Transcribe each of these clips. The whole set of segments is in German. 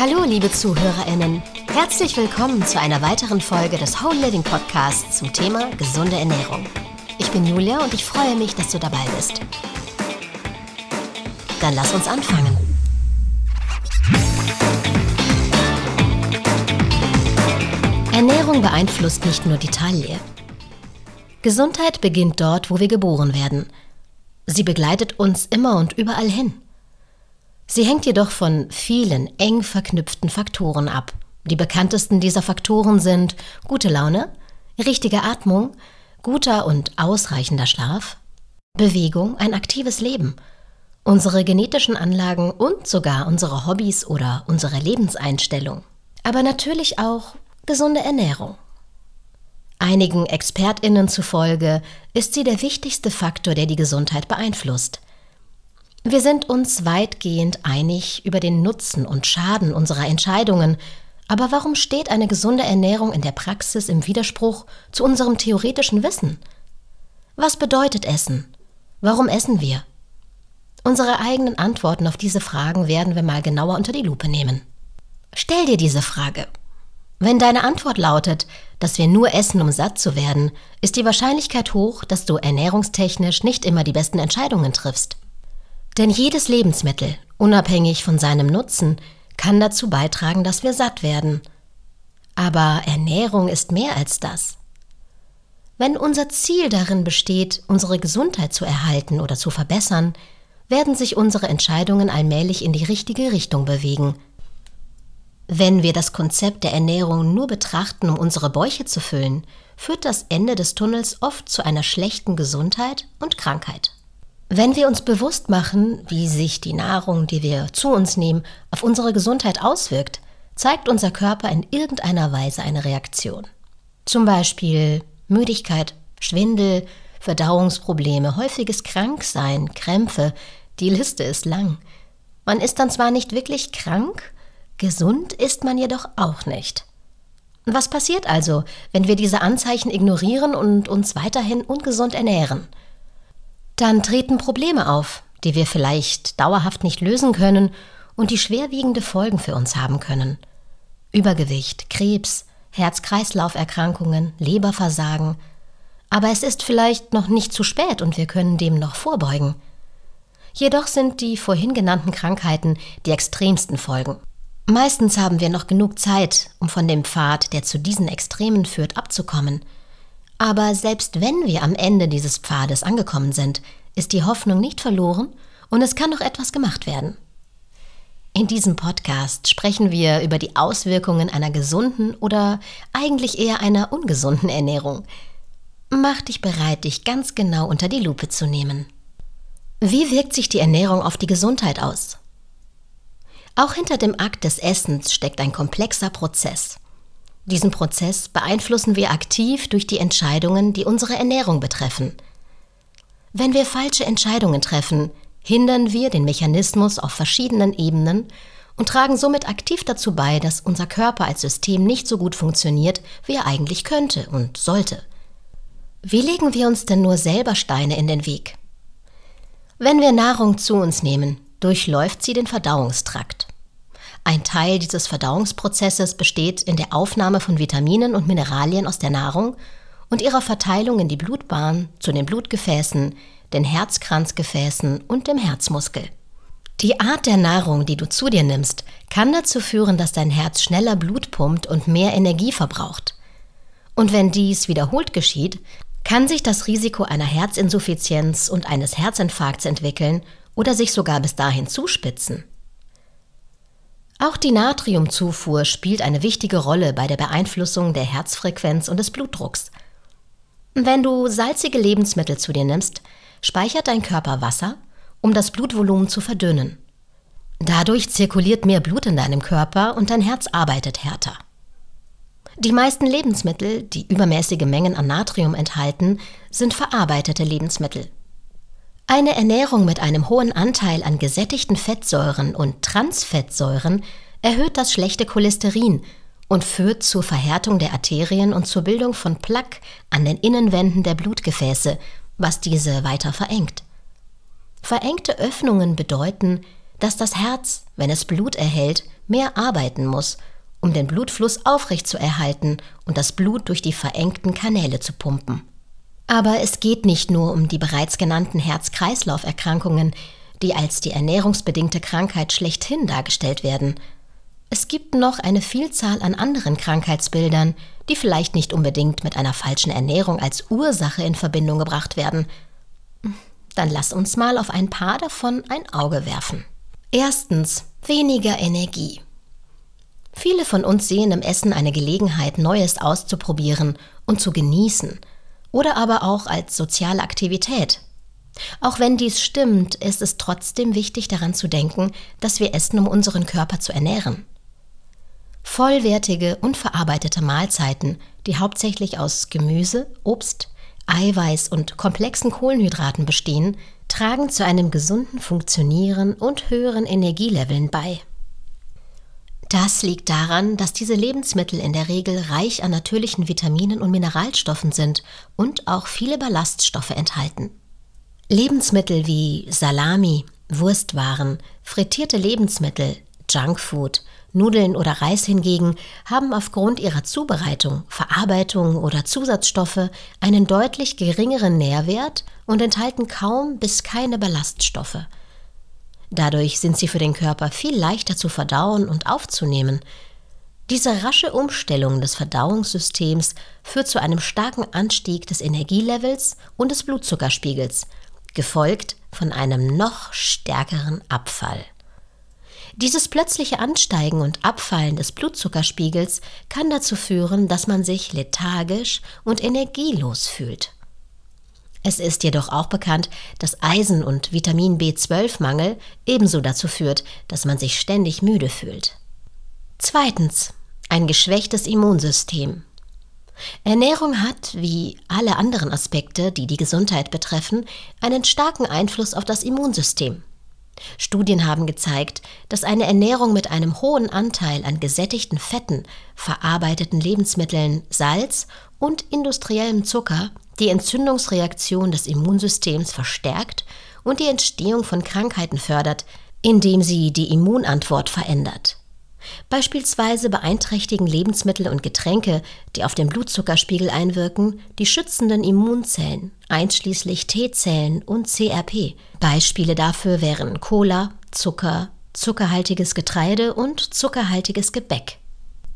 Hallo, liebe ZuhörerInnen. Herzlich willkommen zu einer weiteren Folge des Whole Living Podcasts zum Thema gesunde Ernährung. Ich bin Julia und ich freue mich, dass du dabei bist. Dann lass uns anfangen. Ernährung beeinflusst nicht nur die Taille. Gesundheit beginnt dort, wo wir geboren werden. Sie begleitet uns immer und überall hin. Sie hängt jedoch von vielen eng verknüpften Faktoren ab. Die bekanntesten dieser Faktoren sind gute Laune, richtige Atmung, guter und ausreichender Schlaf, Bewegung, ein aktives Leben, unsere genetischen Anlagen und sogar unsere Hobbys oder unsere Lebenseinstellung. Aber natürlich auch gesunde Ernährung. Einigen Expertinnen zufolge ist sie der wichtigste Faktor, der die Gesundheit beeinflusst. Wir sind uns weitgehend einig über den Nutzen und Schaden unserer Entscheidungen, aber warum steht eine gesunde Ernährung in der Praxis im Widerspruch zu unserem theoretischen Wissen? Was bedeutet Essen? Warum essen wir? Unsere eigenen Antworten auf diese Fragen werden wir mal genauer unter die Lupe nehmen. Stell dir diese Frage. Wenn deine Antwort lautet, dass wir nur essen, um satt zu werden, ist die Wahrscheinlichkeit hoch, dass du ernährungstechnisch nicht immer die besten Entscheidungen triffst. Denn jedes Lebensmittel, unabhängig von seinem Nutzen, kann dazu beitragen, dass wir satt werden. Aber Ernährung ist mehr als das. Wenn unser Ziel darin besteht, unsere Gesundheit zu erhalten oder zu verbessern, werden sich unsere Entscheidungen allmählich in die richtige Richtung bewegen. Wenn wir das Konzept der Ernährung nur betrachten, um unsere Bäuche zu füllen, führt das Ende des Tunnels oft zu einer schlechten Gesundheit und Krankheit. Wenn wir uns bewusst machen, wie sich die Nahrung, die wir zu uns nehmen, auf unsere Gesundheit auswirkt, zeigt unser Körper in irgendeiner Weise eine Reaktion. Zum Beispiel Müdigkeit, Schwindel, Verdauungsprobleme, häufiges Kranksein, Krämpfe, die Liste ist lang. Man ist dann zwar nicht wirklich krank, gesund ist man jedoch auch nicht. Was passiert also, wenn wir diese Anzeichen ignorieren und uns weiterhin ungesund ernähren? Dann treten Probleme auf, die wir vielleicht dauerhaft nicht lösen können und die schwerwiegende Folgen für uns haben können. Übergewicht, Krebs, Herz-Kreislauf-Erkrankungen, Leberversagen. Aber es ist vielleicht noch nicht zu spät und wir können dem noch vorbeugen. Jedoch sind die vorhin genannten Krankheiten die extremsten Folgen. Meistens haben wir noch genug Zeit, um von dem Pfad, der zu diesen Extremen führt, abzukommen – aber selbst wenn wir am Ende dieses Pfades angekommen sind, ist die Hoffnung nicht verloren und es kann noch etwas gemacht werden. In diesem Podcast sprechen wir über die Auswirkungen einer gesunden oder eigentlich eher einer ungesunden Ernährung. Mach dich bereit, dich ganz genau unter die Lupe zu nehmen. Wie wirkt sich die Ernährung auf die Gesundheit aus? Auch hinter dem Akt des Essens steckt ein komplexer Prozess. Diesen Prozess beeinflussen wir aktiv durch die Entscheidungen, die unsere Ernährung betreffen. Wenn wir falsche Entscheidungen treffen, hindern wir den Mechanismus auf verschiedenen Ebenen und tragen somit aktiv dazu bei, dass unser Körper als System nicht so gut funktioniert, wie er eigentlich könnte und sollte. Wie legen wir uns denn nur selber Steine in den Weg? Wenn wir Nahrung zu uns nehmen, durchläuft sie den Verdauungstrakt. Ein Teil dieses Verdauungsprozesses besteht in der Aufnahme von Vitaminen und Mineralien aus der Nahrung und ihrer Verteilung in die Blutbahn, zu den Blutgefäßen, den Herzkranzgefäßen und dem Herzmuskel. Die Art der Nahrung, die du zu dir nimmst, kann dazu führen, dass dein Herz schneller Blut pumpt und mehr Energie verbraucht. Und wenn dies wiederholt geschieht, kann sich das Risiko einer Herzinsuffizienz und eines Herzinfarkts entwickeln oder sich sogar bis dahin zuspitzen. Auch die Natriumzufuhr spielt eine wichtige Rolle bei der Beeinflussung der Herzfrequenz und des Blutdrucks. Wenn du salzige Lebensmittel zu dir nimmst, speichert dein Körper Wasser, um das Blutvolumen zu verdünnen. Dadurch zirkuliert mehr Blut in deinem Körper und dein Herz arbeitet härter. Die meisten Lebensmittel, die übermäßige Mengen an Natrium enthalten, sind verarbeitete Lebensmittel. Eine Ernährung mit einem hohen Anteil an gesättigten Fettsäuren und Transfettsäuren erhöht das schlechte Cholesterin und führt zur Verhärtung der Arterien und zur Bildung von Plaque an den Innenwänden der Blutgefäße, was diese weiter verengt. Verengte Öffnungen bedeuten, dass das Herz, wenn es Blut erhält, mehr arbeiten muss, um den Blutfluss aufrecht zu erhalten und das Blut durch die verengten Kanäle zu pumpen. Aber es geht nicht nur um die bereits genannten Herz-Kreislauf-Erkrankungen, die als die ernährungsbedingte Krankheit schlechthin dargestellt werden. Es gibt noch eine Vielzahl an anderen Krankheitsbildern, die vielleicht nicht unbedingt mit einer falschen Ernährung als Ursache in Verbindung gebracht werden. Dann lass uns mal auf ein paar davon ein Auge werfen. Erstens weniger Energie. Viele von uns sehen im Essen eine Gelegenheit, Neues auszuprobieren und zu genießen, oder aber auch als soziale Aktivität. Auch wenn dies stimmt, ist es trotzdem wichtig daran zu denken, dass wir essen, um unseren Körper zu ernähren. Vollwertige, unverarbeitete Mahlzeiten, die hauptsächlich aus Gemüse, Obst, Eiweiß und komplexen Kohlenhydraten bestehen, tragen zu einem gesunden Funktionieren und höheren Energieleveln bei. Das liegt daran, dass diese Lebensmittel in der Regel reich an natürlichen Vitaminen und Mineralstoffen sind und auch viele Ballaststoffe enthalten. Lebensmittel wie Salami, Wurstwaren, frittierte Lebensmittel, Junkfood, Nudeln oder Reis hingegen haben aufgrund ihrer Zubereitung, Verarbeitung oder Zusatzstoffe einen deutlich geringeren Nährwert und enthalten kaum bis keine Ballaststoffe. Dadurch sind sie für den Körper viel leichter zu verdauen und aufzunehmen. Diese rasche Umstellung des Verdauungssystems führt zu einem starken Anstieg des Energielevels und des Blutzuckerspiegels, gefolgt von einem noch stärkeren Abfall. Dieses plötzliche Ansteigen und Abfallen des Blutzuckerspiegels kann dazu führen, dass man sich lethargisch und energielos fühlt. Es ist jedoch auch bekannt, dass Eisen- und Vitamin B12-Mangel ebenso dazu führt, dass man sich ständig müde fühlt. Zweitens. Ein geschwächtes Immunsystem. Ernährung hat, wie alle anderen Aspekte, die die Gesundheit betreffen, einen starken Einfluss auf das Immunsystem. Studien haben gezeigt, dass eine Ernährung mit einem hohen Anteil an gesättigten Fetten, verarbeiteten Lebensmitteln, Salz und industriellem Zucker die Entzündungsreaktion des Immunsystems verstärkt und die Entstehung von Krankheiten fördert, indem sie die Immunantwort verändert. Beispielsweise beeinträchtigen Lebensmittel und Getränke, die auf den Blutzuckerspiegel einwirken, die schützenden Immunzellen, einschließlich T-Zellen und CRP. Beispiele dafür wären Cola, Zucker, zuckerhaltiges Getreide und zuckerhaltiges Gebäck.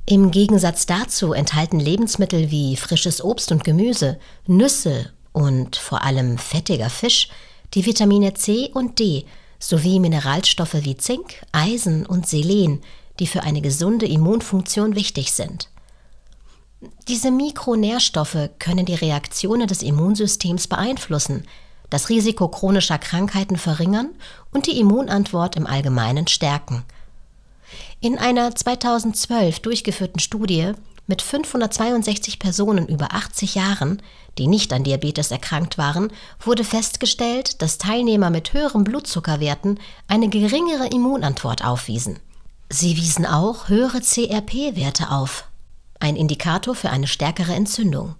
Im Gegensatz dazu enthalten Lebensmittel wie frisches Obst und Gemüse, Nüsse und vor allem fettiger Fisch die Vitamine C und D sowie Mineralstoffe wie Zink, Eisen und Selen, die für eine gesunde Immunfunktion wichtig sind. Diese Mikronährstoffe können die Reaktionen des Immunsystems beeinflussen, das Risiko chronischer Krankheiten verringern und die Immunantwort im Allgemeinen stärken. In einer 2012 durchgeführten Studie mit 562 Personen über 80 Jahren, die nicht an Diabetes erkrankt waren, wurde festgestellt, dass Teilnehmer mit höheren Blutzuckerwerten eine geringere Immunantwort aufwiesen. Sie wiesen auch höhere CRP-Werte auf, ein Indikator für eine stärkere Entzündung.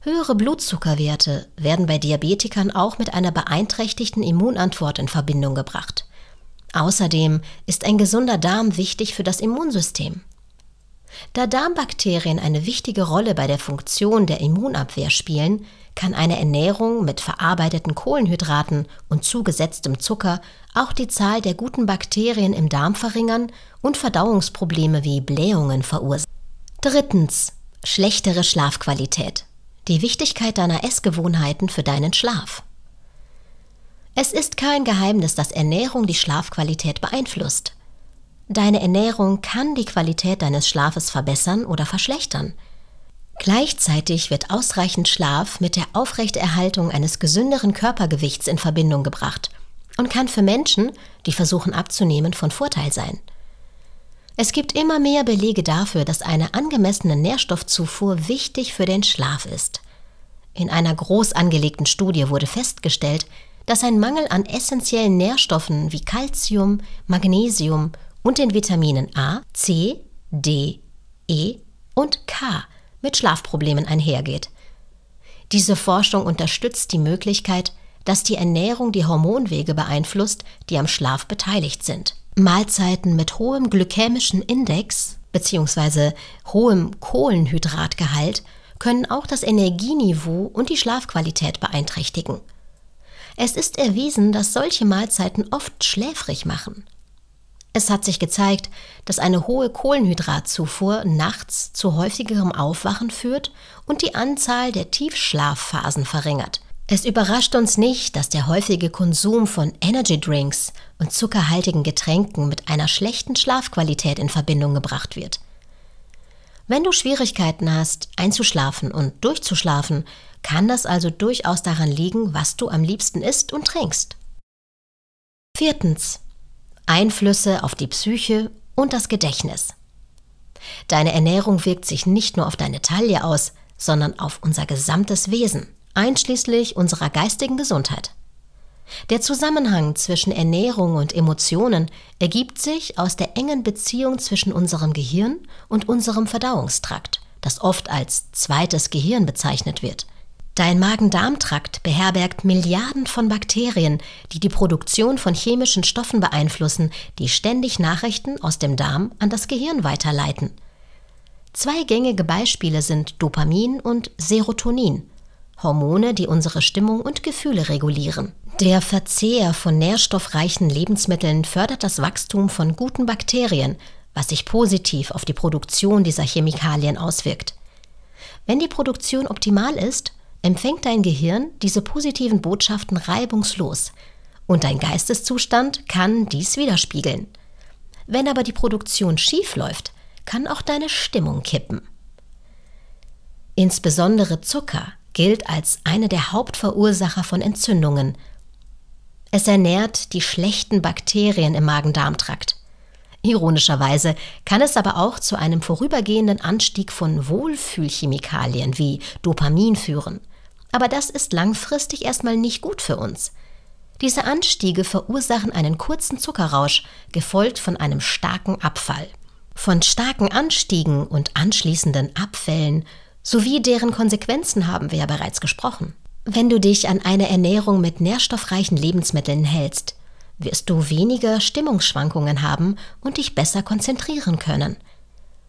Höhere Blutzuckerwerte werden bei Diabetikern auch mit einer beeinträchtigten Immunantwort in Verbindung gebracht. Außerdem ist ein gesunder Darm wichtig für das Immunsystem. Da Darmbakterien eine wichtige Rolle bei der Funktion der Immunabwehr spielen, kann eine Ernährung mit verarbeiteten Kohlenhydraten und zugesetztem Zucker auch die Zahl der guten Bakterien im Darm verringern und Verdauungsprobleme wie Blähungen verursachen. Drittens. Schlechtere Schlafqualität. Die Wichtigkeit deiner Essgewohnheiten für deinen Schlaf. Es ist kein Geheimnis, dass Ernährung die Schlafqualität beeinflusst. Deine Ernährung kann die Qualität deines Schlafes verbessern oder verschlechtern. Gleichzeitig wird ausreichend Schlaf mit der Aufrechterhaltung eines gesünderen Körpergewichts in Verbindung gebracht und kann für Menschen, die versuchen abzunehmen, von Vorteil sein. Es gibt immer mehr Belege dafür, dass eine angemessene Nährstoffzufuhr wichtig für den Schlaf ist. In einer groß angelegten Studie wurde festgestellt, dass ein Mangel an essentiellen Nährstoffen wie Calcium, Magnesium und den Vitaminen A, C, D, E und K mit Schlafproblemen einhergeht. Diese Forschung unterstützt die Möglichkeit, dass die Ernährung die Hormonwege beeinflusst, die am Schlaf beteiligt sind. Mahlzeiten mit hohem glykämischen Index bzw. hohem Kohlenhydratgehalt können auch das Energieniveau und die Schlafqualität beeinträchtigen. Es ist erwiesen, dass solche Mahlzeiten oft schläfrig machen. Es hat sich gezeigt, dass eine hohe Kohlenhydratzufuhr nachts zu häufigerem Aufwachen führt und die Anzahl der Tiefschlafphasen verringert. Es überrascht uns nicht, dass der häufige Konsum von Energy Drinks und zuckerhaltigen Getränken mit einer schlechten Schlafqualität in Verbindung gebracht wird. Wenn du Schwierigkeiten hast, einzuschlafen und durchzuschlafen, kann das also durchaus daran liegen, was du am liebsten isst und trinkst. Viertens. Einflüsse auf die Psyche und das Gedächtnis. Deine Ernährung wirkt sich nicht nur auf deine Taille aus, sondern auf unser gesamtes Wesen, einschließlich unserer geistigen Gesundheit. Der Zusammenhang zwischen Ernährung und Emotionen ergibt sich aus der engen Beziehung zwischen unserem Gehirn und unserem Verdauungstrakt, das oft als zweites Gehirn bezeichnet wird. Dein Magen-Darm-Trakt beherbergt Milliarden von Bakterien, die die Produktion von chemischen Stoffen beeinflussen, die ständig Nachrichten aus dem Darm an das Gehirn weiterleiten. Zwei gängige Beispiele sind Dopamin und Serotonin, Hormone, die unsere Stimmung und Gefühle regulieren. Der Verzehr von nährstoffreichen Lebensmitteln fördert das Wachstum von guten Bakterien, was sich positiv auf die Produktion dieser Chemikalien auswirkt. Wenn die Produktion optimal ist, empfängt dein Gehirn diese positiven Botschaften reibungslos und dein Geisteszustand kann dies widerspiegeln. Wenn aber die Produktion schief läuft, kann auch deine Stimmung kippen. Insbesondere Zucker gilt als eine der Hauptverursacher von Entzündungen. Es ernährt die schlechten Bakterien im Magen-Darm-Trakt. Ironischerweise kann es aber auch zu einem vorübergehenden Anstieg von Wohlfühlchemikalien wie Dopamin führen. Aber das ist langfristig erstmal nicht gut für uns. Diese Anstiege verursachen einen kurzen Zuckerrausch, gefolgt von einem starken Abfall. Von starken Anstiegen und anschließenden Abfällen sowie deren Konsequenzen haben wir ja bereits gesprochen. Wenn du dich an eine Ernährung mit nährstoffreichen Lebensmitteln hältst, wirst du weniger Stimmungsschwankungen haben und dich besser konzentrieren können.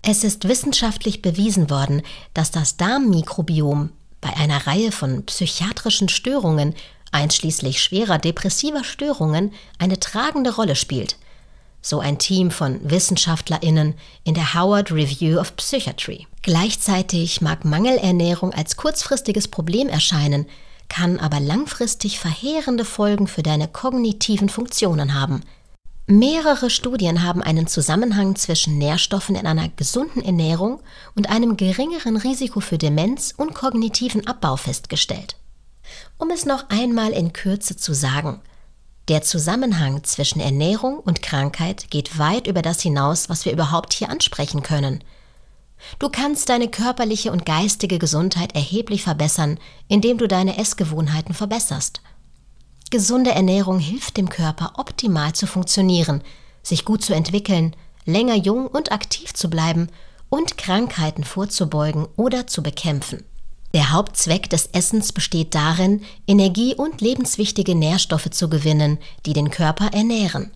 Es ist wissenschaftlich bewiesen worden, dass das Darmmikrobiom bei einer Reihe von psychiatrischen Störungen, einschließlich schwerer depressiver Störungen, eine tragende Rolle spielt. So ein Team von Wissenschaftlerinnen in der Howard Review of Psychiatry. Gleichzeitig mag Mangelernährung als kurzfristiges Problem erscheinen, kann aber langfristig verheerende Folgen für deine kognitiven Funktionen haben. Mehrere Studien haben einen Zusammenhang zwischen Nährstoffen in einer gesunden Ernährung und einem geringeren Risiko für Demenz und kognitiven Abbau festgestellt. Um es noch einmal in Kürze zu sagen, der Zusammenhang zwischen Ernährung und Krankheit geht weit über das hinaus, was wir überhaupt hier ansprechen können. Du kannst deine körperliche und geistige Gesundheit erheblich verbessern, indem du deine Essgewohnheiten verbesserst. Gesunde Ernährung hilft dem Körper optimal zu funktionieren, sich gut zu entwickeln, länger jung und aktiv zu bleiben und Krankheiten vorzubeugen oder zu bekämpfen. Der Hauptzweck des Essens besteht darin, Energie und lebenswichtige Nährstoffe zu gewinnen, die den Körper ernähren.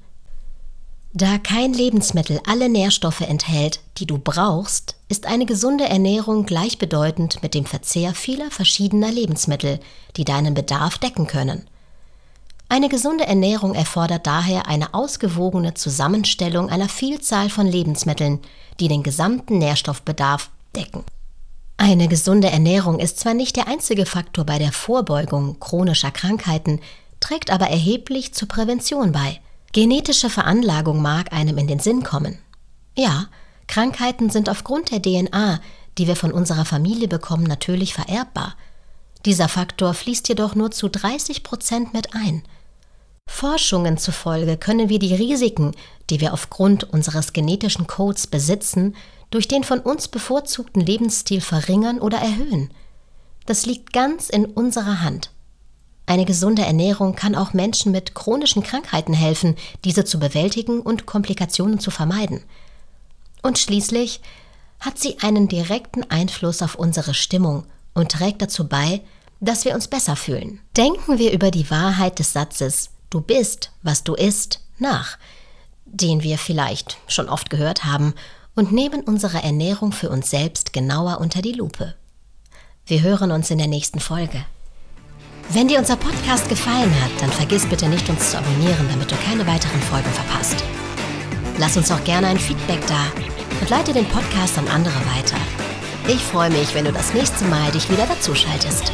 Da kein Lebensmittel alle Nährstoffe enthält, die du brauchst, ist eine gesunde Ernährung gleichbedeutend mit dem Verzehr vieler verschiedener Lebensmittel, die deinen Bedarf decken können. Eine gesunde Ernährung erfordert daher eine ausgewogene Zusammenstellung einer Vielzahl von Lebensmitteln, die den gesamten Nährstoffbedarf decken. Eine gesunde Ernährung ist zwar nicht der einzige Faktor bei der Vorbeugung chronischer Krankheiten, trägt aber erheblich zur Prävention bei. Genetische Veranlagung mag einem in den Sinn kommen. Ja, Krankheiten sind aufgrund der DNA, die wir von unserer Familie bekommen, natürlich vererbbar. Dieser Faktor fließt jedoch nur zu 30 Prozent mit ein. Forschungen zufolge können wir die Risiken, die wir aufgrund unseres genetischen Codes besitzen, durch den von uns bevorzugten Lebensstil verringern oder erhöhen. Das liegt ganz in unserer Hand. Eine gesunde Ernährung kann auch Menschen mit chronischen Krankheiten helfen, diese zu bewältigen und Komplikationen zu vermeiden. Und schließlich hat sie einen direkten Einfluss auf unsere Stimmung und trägt dazu bei, dass wir uns besser fühlen. Denken wir über die Wahrheit des Satzes Du bist, was du isst, nach, den wir vielleicht schon oft gehört haben, und nehmen unsere Ernährung für uns selbst genauer unter die Lupe. Wir hören uns in der nächsten Folge. Wenn dir unser Podcast gefallen hat, dann vergiss bitte nicht, uns zu abonnieren, damit du keine weiteren Folgen verpasst. Lass uns auch gerne ein Feedback da und leite den Podcast an andere weiter. Ich freue mich, wenn du das nächste Mal dich wieder dazuschaltest.